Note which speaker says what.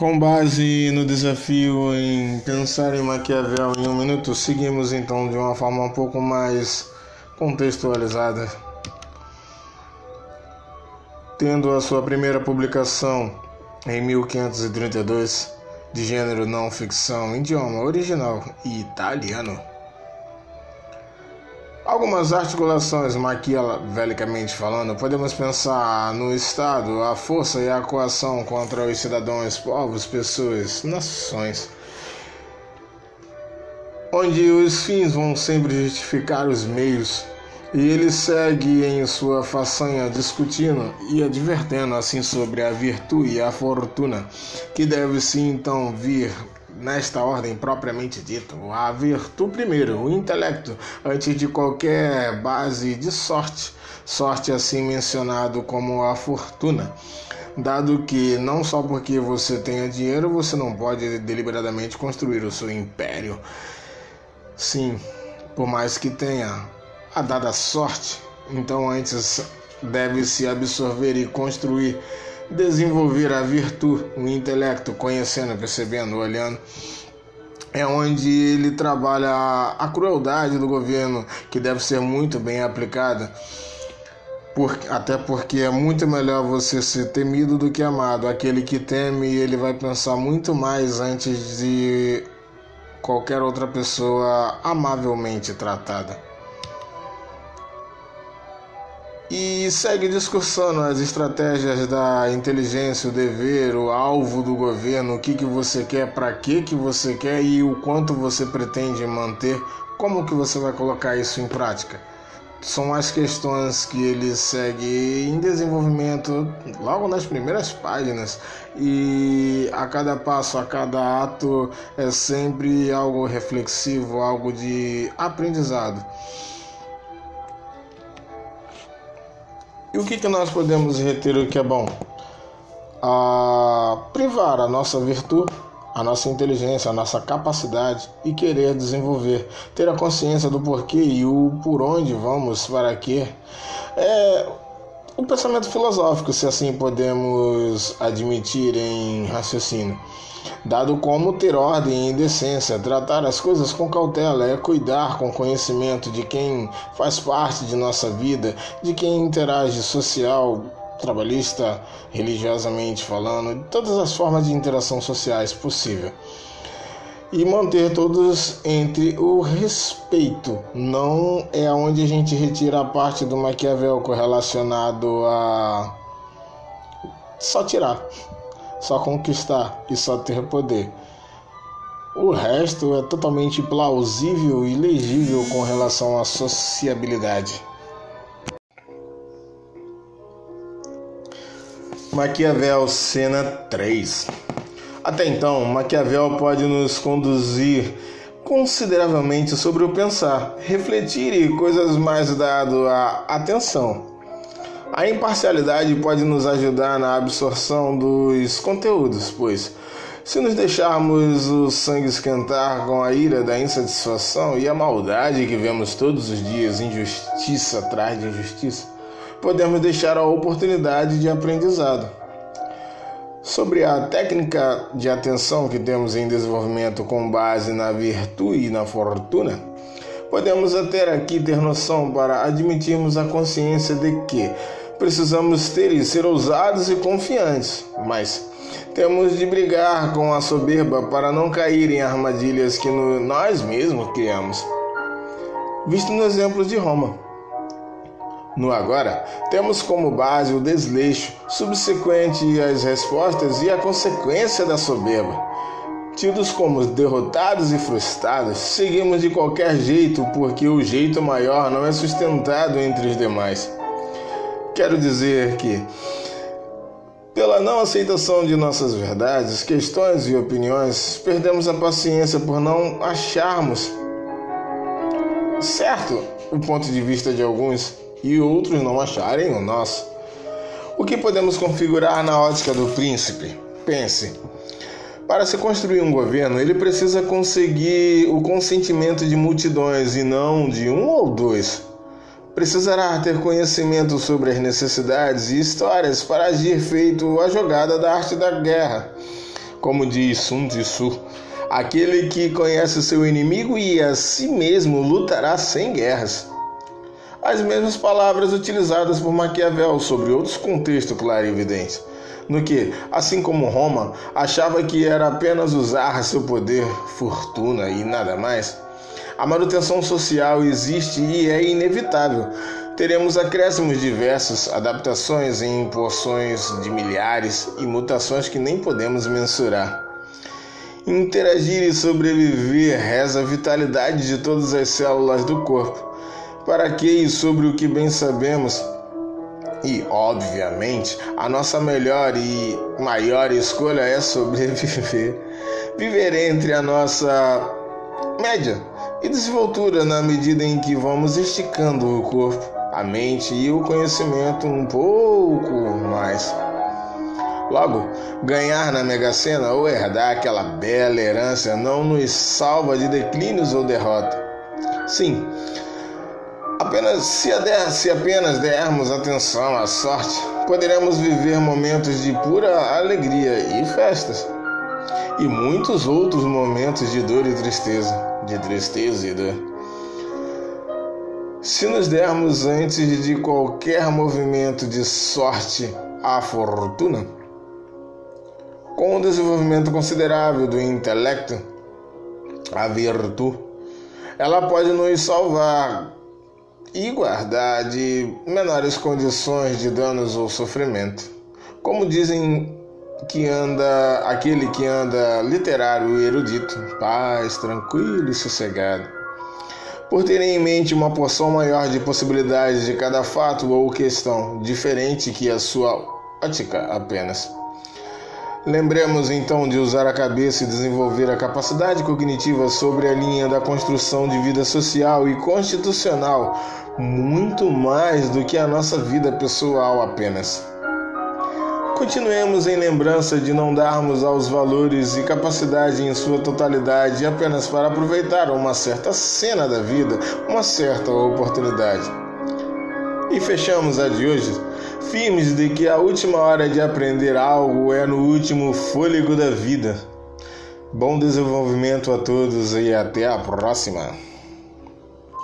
Speaker 1: Com base no desafio em pensar em Maquiavel em um minuto, seguimos então de uma forma um pouco mais contextualizada. Tendo a sua primeira publicação em 1532, de gênero não ficção, idioma original e italiano. Algumas articulações maquiavelicamente falando, podemos pensar no Estado, a força e a coação contra os cidadãos, povos, pessoas, nações, onde os fins vão sempre justificar os meios, e ele segue em sua façanha discutindo e advertendo assim sobre a virtude e a fortuna, que deve se então vir nesta ordem propriamente dita, a virtude primeiro, o intelecto, antes de qualquer base de sorte, sorte assim mencionado como a fortuna. Dado que não só porque você tenha dinheiro você não pode deliberadamente construir o seu império. Sim, por mais que tenha a dada sorte, então antes deve se absorver e construir desenvolver a virtude, o intelecto, conhecendo, percebendo, olhando. É onde ele trabalha a crueldade do governo, que deve ser muito bem aplicada. Por, até porque é muito melhor você ser temido do que amado. Aquele que teme, ele vai pensar muito mais antes de qualquer outra pessoa amavelmente tratada. E segue discursando as estratégias da inteligência, o dever, o alvo do governo, o que, que você quer, para que, que você quer e o quanto você pretende manter, como que você vai colocar isso em prática. São as questões que ele segue em desenvolvimento logo nas primeiras páginas e a cada passo, a cada ato é sempre algo reflexivo, algo de aprendizado. E o que, que nós podemos reter o que é bom? A privar a nossa virtude, a nossa inteligência, a nossa capacidade e querer desenvolver, ter a consciência do porquê e o por onde vamos, para quê. É um pensamento filosófico, se assim podemos admitir em raciocínio. Dado como ter ordem e decência, tratar as coisas com cautela, é cuidar com conhecimento de quem faz parte de nossa vida, de quem interage social, trabalhista, religiosamente falando, de todas as formas de interação sociais possível. E manter todos entre o respeito. Não é onde a gente retira a parte do Maquiavel relacionado a só tirar só conquistar e só ter poder. O resto é totalmente plausível e legível com relação à sociabilidade. Maquiavel, cena 3. Até então, Maquiavel pode nos conduzir consideravelmente sobre o pensar, refletir e coisas mais dado à atenção. A imparcialidade pode nos ajudar na absorção dos conteúdos, pois se nos deixarmos o sangue esquentar com a ira da insatisfação e a maldade que vemos todos os dias, injustiça atrás de injustiça, podemos deixar a oportunidade de aprendizado. Sobre a técnica de atenção que temos em desenvolvimento com base na virtude e na fortuna, podemos até aqui ter noção para admitirmos a consciência de que precisamos ter e ser ousados e confiantes, mas temos de brigar com a soberba para não cair em armadilhas que nós mesmos criamos. Visto no exemplo de Roma. No agora, temos como base o desleixo, subsequente às respostas e a consequência da soberba. Tidos como derrotados e frustrados, seguimos de qualquer jeito porque o jeito maior não é sustentado entre os demais. Quero dizer que, pela não aceitação de nossas verdades, questões e opiniões, perdemos a paciência por não acharmos certo o ponto de vista de alguns e outros não acharem o nosso. O que podemos configurar na ótica do príncipe? Pense. Para se construir um governo, ele precisa conseguir o consentimento de multidões e não de um ou dois. Precisará ter conhecimento sobre as necessidades e histórias para agir feito a jogada da arte da guerra. Como diz Sun Tzu, aquele que conhece seu inimigo e a si mesmo lutará sem guerras. As mesmas palavras utilizadas por Maquiavel sobre outros contextos clarividentes, no que, assim como Roma, achava que era apenas usar seu poder, fortuna e nada mais. A manutenção social existe e é inevitável. Teremos acréscimos diversos, adaptações em porções de milhares e mutações que nem podemos mensurar. Interagir e sobreviver reza a vitalidade de todas as células do corpo. Para que e sobre o que bem sabemos, e, obviamente, a nossa melhor e maior escolha é sobreviver. Viver entre a nossa média e desenvoltura na medida em que vamos esticando o corpo, a mente e o conhecimento um pouco mais. Logo, ganhar na Mega Sena ou herdar aquela bela herança não nos salva de declínios ou derrota. Sim, apenas se, se apenas dermos atenção à sorte, poderemos viver momentos de pura alegria e festas, e muitos outros momentos de dor e tristeza de tristeza e dor. Se nos dermos antes de qualquer movimento de sorte à fortuna, com um desenvolvimento considerável do intelecto, a virtude, ela pode nos salvar e guardar de menores condições de danos ou sofrimento. Como dizem que anda, aquele que anda literário e erudito, paz, tranquilo e sossegado. Por ter em mente uma porção maior de possibilidades de cada fato ou questão, diferente que a sua ótica apenas. Lembremos então de usar a cabeça e desenvolver a capacidade cognitiva sobre a linha da construção de vida social e constitucional, muito mais do que a nossa vida pessoal apenas. Continuemos em lembrança de não darmos aos valores e capacidade em sua totalidade apenas para aproveitar uma certa cena da vida, uma certa oportunidade. E fechamos a de hoje, firmes de que a última hora de aprender algo é no último fôlego da vida. Bom desenvolvimento a todos e até a próxima!